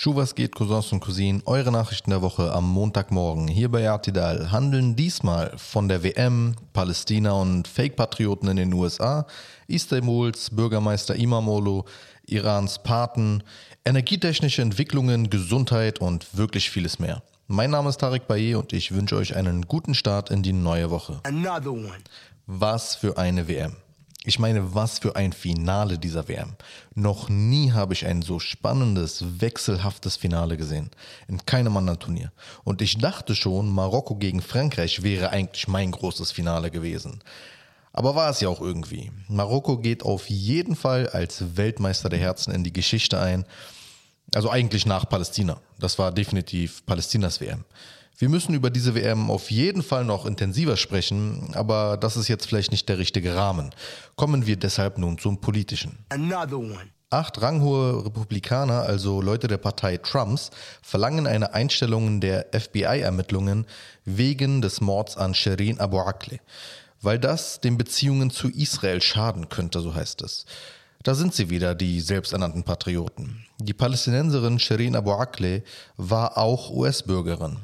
Schuh, was geht, Cousins und Cousinen? Eure Nachrichten der Woche am Montagmorgen hier bei Artidal handeln diesmal von der WM, Palästina und Fake-Patrioten in den USA, Istanbuls Bürgermeister Imamolo, Irans Paten, energietechnische Entwicklungen, Gesundheit und wirklich vieles mehr. Mein Name ist Tarek Baye und ich wünsche euch einen guten Start in die neue Woche. Was für eine WM. Ich meine, was für ein Finale dieser WM. Noch nie habe ich ein so spannendes, wechselhaftes Finale gesehen. In keinem anderen Turnier. Und ich dachte schon, Marokko gegen Frankreich wäre eigentlich mein großes Finale gewesen. Aber war es ja auch irgendwie. Marokko geht auf jeden Fall als Weltmeister der Herzen in die Geschichte ein. Also eigentlich nach Palästina. Das war definitiv Palästinas WM. Wir müssen über diese WM auf jeden Fall noch intensiver sprechen, aber das ist jetzt vielleicht nicht der richtige Rahmen. Kommen wir deshalb nun zum Politischen. Acht ranghohe Republikaner, also Leute der Partei Trumps, verlangen eine Einstellung der FBI-Ermittlungen wegen des Mords an Shirin Abu Akleh, weil das den Beziehungen zu Israel schaden könnte, so heißt es. Da sind sie wieder, die selbsternannten Patrioten. Die Palästinenserin Shirin Abu Akleh war auch US-Bürgerin.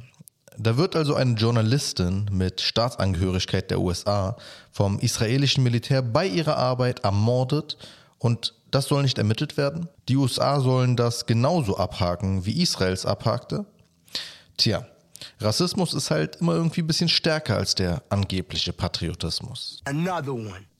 Da wird also eine Journalistin mit Staatsangehörigkeit der USA vom israelischen Militär bei ihrer Arbeit ermordet und das soll nicht ermittelt werden? Die USA sollen das genauso abhaken, wie Israels abhakte? Tja, Rassismus ist halt immer irgendwie ein bisschen stärker als der angebliche Patriotismus.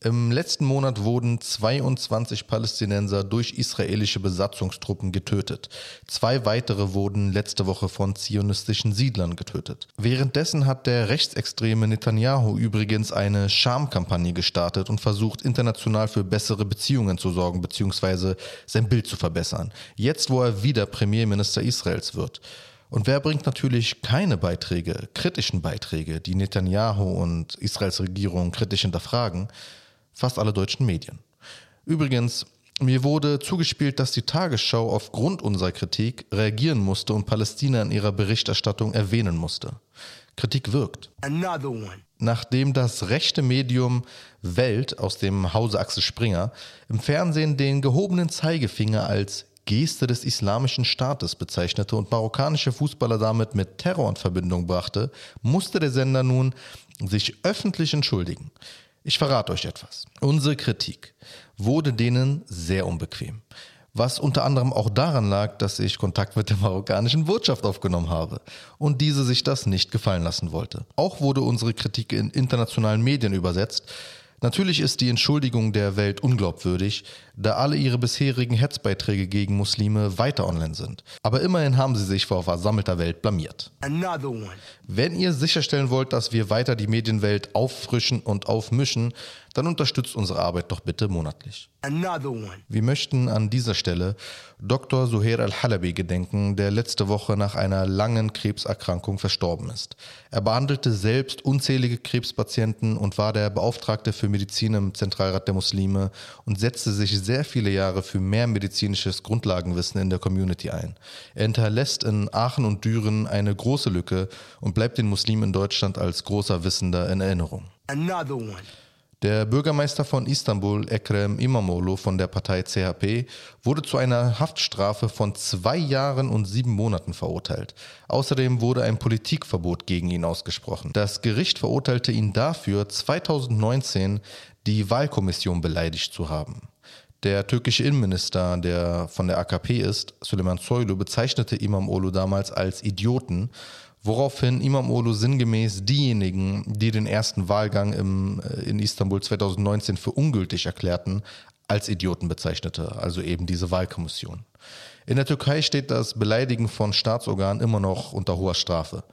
Im letzten Monat wurden 22 Palästinenser durch israelische Besatzungstruppen getötet. Zwei weitere wurden letzte Woche von zionistischen Siedlern getötet. Währenddessen hat der rechtsextreme Netanyahu übrigens eine Schamkampagne gestartet und versucht international für bessere Beziehungen zu sorgen bzw. sein Bild zu verbessern. Jetzt, wo er wieder Premierminister Israels wird. Und wer bringt natürlich keine Beiträge, kritischen Beiträge, die Netanyahu und Israels Regierung kritisch hinterfragen? Fast alle deutschen Medien. Übrigens, mir wurde zugespielt, dass die Tagesschau aufgrund unserer Kritik reagieren musste und Palästina in ihrer Berichterstattung erwähnen musste. Kritik wirkt. Nachdem das rechte Medium Welt aus dem Hause Axel Springer im Fernsehen den gehobenen Zeigefinger als Geste des Islamischen Staates bezeichnete und marokkanische Fußballer damit mit Terror in Verbindung brachte, musste der Sender nun sich öffentlich entschuldigen. Ich verrate euch etwas. Unsere Kritik wurde denen sehr unbequem. Was unter anderem auch daran lag, dass ich Kontakt mit der marokkanischen Wirtschaft aufgenommen habe und diese sich das nicht gefallen lassen wollte. Auch wurde unsere Kritik in internationalen Medien übersetzt, Natürlich ist die Entschuldigung der Welt unglaubwürdig, da alle ihre bisherigen Hetzbeiträge gegen Muslime weiter online sind. Aber immerhin haben sie sich vor versammelter Welt blamiert. Wenn ihr sicherstellen wollt, dass wir weiter die Medienwelt auffrischen und aufmischen, dann unterstützt unsere Arbeit doch bitte monatlich. Wir möchten an dieser Stelle Dr. Suhair al-Halabi gedenken, der letzte Woche nach einer langen Krebserkrankung verstorben ist. Er behandelte selbst unzählige Krebspatienten und war der Beauftragte für Medizin im Zentralrat der Muslime und setzte sich sehr viele Jahre für mehr medizinisches Grundlagenwissen in der Community ein. Er hinterlässt in Aachen und Düren eine große Lücke und bleibt den Muslimen in Deutschland als großer Wissender in Erinnerung. Der Bürgermeister von Istanbul, Ekrem Imamoglu von der Partei CHP, wurde zu einer Haftstrafe von zwei Jahren und sieben Monaten verurteilt. Außerdem wurde ein Politikverbot gegen ihn ausgesprochen. Das Gericht verurteilte ihn dafür, 2019 die Wahlkommission beleidigt zu haben. Der türkische Innenminister, der von der AKP ist, Süleyman Soylu, bezeichnete Imamoglu damals als Idioten Woraufhin Imam Olu sinngemäß diejenigen, die den ersten Wahlgang im, äh, in Istanbul 2019 für ungültig erklärten, als Idioten bezeichnete, also eben diese Wahlkommission. In der Türkei steht das Beleidigen von Staatsorganen immer noch unter hoher Strafe.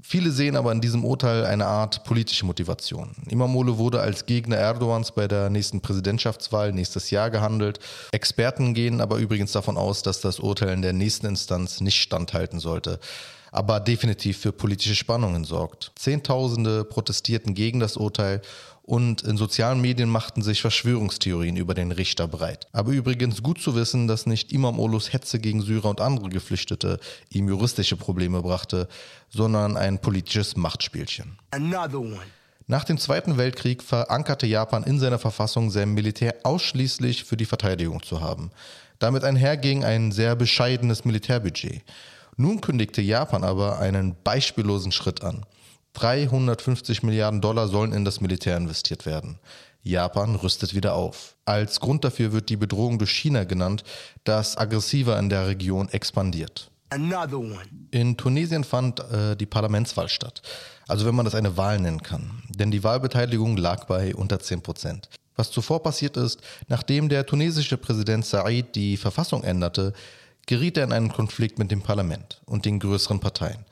Viele sehen aber in diesem Urteil eine Art politische Motivation. Imamoglu wurde als Gegner Erdogans bei der nächsten Präsidentschaftswahl nächstes Jahr gehandelt. Experten gehen aber übrigens davon aus, dass das Urteil in der nächsten Instanz nicht standhalten sollte aber definitiv für politische Spannungen sorgt. Zehntausende protestierten gegen das Urteil und in sozialen Medien machten sich Verschwörungstheorien über den Richter breit. Aber übrigens gut zu wissen, dass nicht Imam Olus Hetze gegen Syrer und andere Geflüchtete ihm juristische Probleme brachte, sondern ein politisches Machtspielchen. Nach dem Zweiten Weltkrieg verankerte Japan in seiner Verfassung, sein Militär ausschließlich für die Verteidigung zu haben. Damit einherging ein sehr bescheidenes Militärbudget. Nun kündigte Japan aber einen beispiellosen Schritt an. 350 Milliarden Dollar sollen in das Militär investiert werden. Japan rüstet wieder auf. Als Grund dafür wird die Bedrohung durch China genannt, das aggressiver in der Region expandiert. In Tunesien fand äh, die Parlamentswahl statt. Also wenn man das eine Wahl nennen kann. Denn die Wahlbeteiligung lag bei unter 10 Prozent. Was zuvor passiert ist, nachdem der tunesische Präsident Said die Verfassung änderte, geriet er in einen Konflikt mit dem Parlament und den größeren Parteien.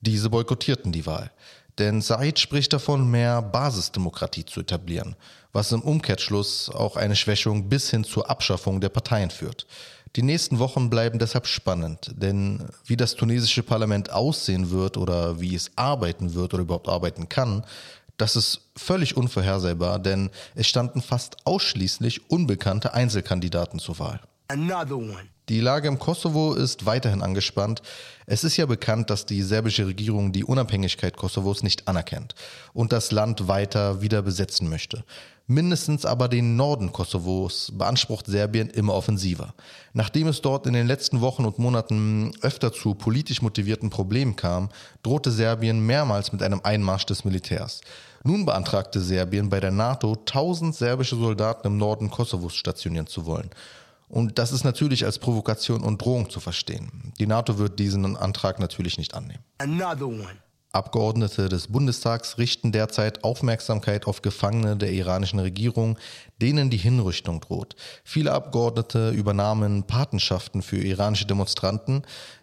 Diese boykottierten die Wahl. Denn Said spricht davon, mehr Basisdemokratie zu etablieren, was im Umkehrschluss auch eine Schwächung bis hin zur Abschaffung der Parteien führt. Die nächsten Wochen bleiben deshalb spannend, denn wie das tunesische Parlament aussehen wird oder wie es arbeiten wird oder überhaupt arbeiten kann, das ist völlig unvorhersehbar, denn es standen fast ausschließlich unbekannte Einzelkandidaten zur Wahl. Die Lage im Kosovo ist weiterhin angespannt. Es ist ja bekannt, dass die serbische Regierung die Unabhängigkeit Kosovos nicht anerkennt und das Land weiter wieder besetzen möchte. Mindestens aber den Norden Kosovos beansprucht Serbien immer offensiver. Nachdem es dort in den letzten Wochen und Monaten öfter zu politisch motivierten Problemen kam, drohte Serbien mehrmals mit einem Einmarsch des Militärs. Nun beantragte Serbien bei der NATO 1000 serbische Soldaten im Norden Kosovos stationieren zu wollen. Und das ist natürlich als Provokation und Drohung zu verstehen. Die NATO wird diesen Antrag natürlich nicht annehmen. Abgeordnete des Bundestags richten derzeit Aufmerksamkeit auf Gefangene der iranischen Regierung, denen die Hinrichtung droht. Viele Abgeordnete übernahmen Patenschaften für iranische Demonstranten.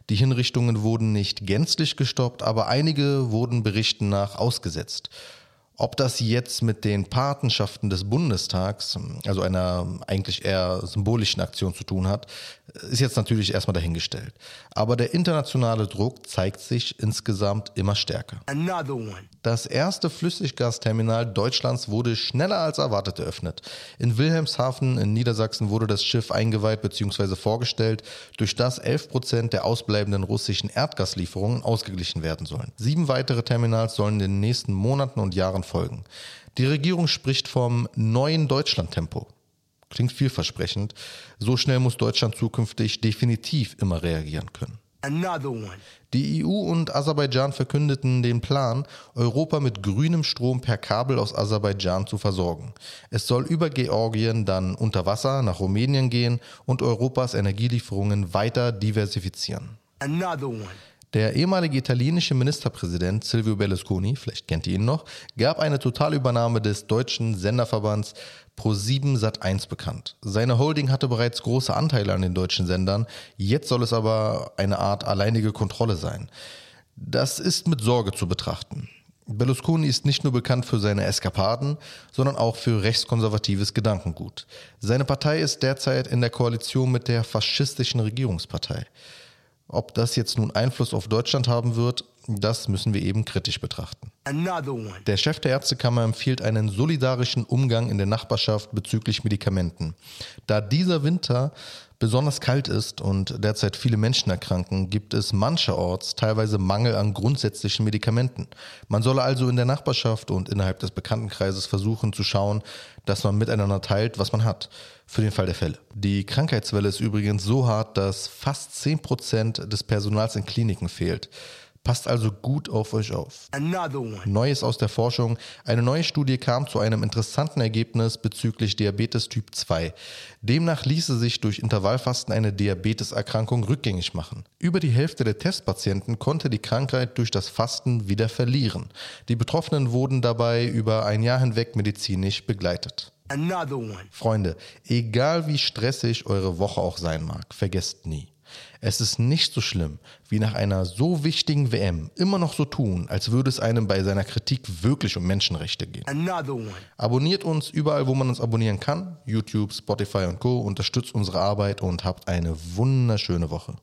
Die Hinrichtungen wurden nicht gänzlich gestoppt, aber einige wurden Berichten nach ausgesetzt. Ob das jetzt mit den Patenschaften des Bundestags, also einer eigentlich eher symbolischen Aktion zu tun hat, ist jetzt natürlich erstmal dahingestellt. Aber der internationale Druck zeigt sich insgesamt immer stärker. Das erste Flüssiggasterminal Deutschlands wurde schneller als erwartet eröffnet. In Wilhelmshaven in Niedersachsen wurde das Schiff eingeweiht bzw. vorgestellt, durch das 11 Prozent der ausbleibenden russischen Erdgaslieferungen ausgeglichen werden sollen. Sieben weitere Terminals sollen in den nächsten Monaten und Jahren folgen. Die Regierung spricht vom neuen Deutschlandtempo. Klingt vielversprechend. So schnell muss Deutschland zukünftig definitiv immer reagieren können. Die EU und Aserbaidschan verkündeten den Plan, Europa mit grünem Strom per Kabel aus Aserbaidschan zu versorgen. Es soll über Georgien dann unter Wasser nach Rumänien gehen und Europas Energielieferungen weiter diversifizieren. Der ehemalige italienische Ministerpräsident Silvio Berlusconi, vielleicht kennt ihr ihn noch, gab eine Totalübernahme des deutschen Senderverbands Pro7 Sat1 bekannt. Seine Holding hatte bereits große Anteile an den deutschen Sendern, jetzt soll es aber eine Art alleinige Kontrolle sein. Das ist mit Sorge zu betrachten. Berlusconi ist nicht nur bekannt für seine Eskapaden, sondern auch für rechtskonservatives Gedankengut. Seine Partei ist derzeit in der Koalition mit der faschistischen Regierungspartei. Ob das jetzt nun Einfluss auf Deutschland haben wird, das müssen wir eben kritisch betrachten. Der Chef der Ärztekammer empfiehlt einen solidarischen Umgang in der Nachbarschaft bezüglich Medikamenten. Da dieser Winter besonders kalt ist und derzeit viele Menschen erkranken, gibt es mancherorts teilweise Mangel an grundsätzlichen Medikamenten. Man solle also in der Nachbarschaft und innerhalb des Bekanntenkreises versuchen zu schauen, dass man miteinander teilt, was man hat, für den Fall der Fälle. Die Krankheitswelle ist übrigens so hart, dass fast 10% des Personals in Kliniken fehlt. Passt also gut auf euch auf. Neues aus der Forschung. Eine neue Studie kam zu einem interessanten Ergebnis bezüglich Diabetes Typ 2. Demnach ließe sich durch Intervallfasten eine Diabeteserkrankung rückgängig machen. Über die Hälfte der Testpatienten konnte die Krankheit durch das Fasten wieder verlieren. Die Betroffenen wurden dabei über ein Jahr hinweg medizinisch begleitet. Freunde, egal wie stressig eure Woche auch sein mag, vergesst nie. Es ist nicht so schlimm, wie nach einer so wichtigen WM immer noch so tun, als würde es einem bei seiner Kritik wirklich um Menschenrechte gehen. Abonniert uns überall, wo man uns abonnieren kann. YouTube, Spotify und Co. Unterstützt unsere Arbeit und habt eine wunderschöne Woche.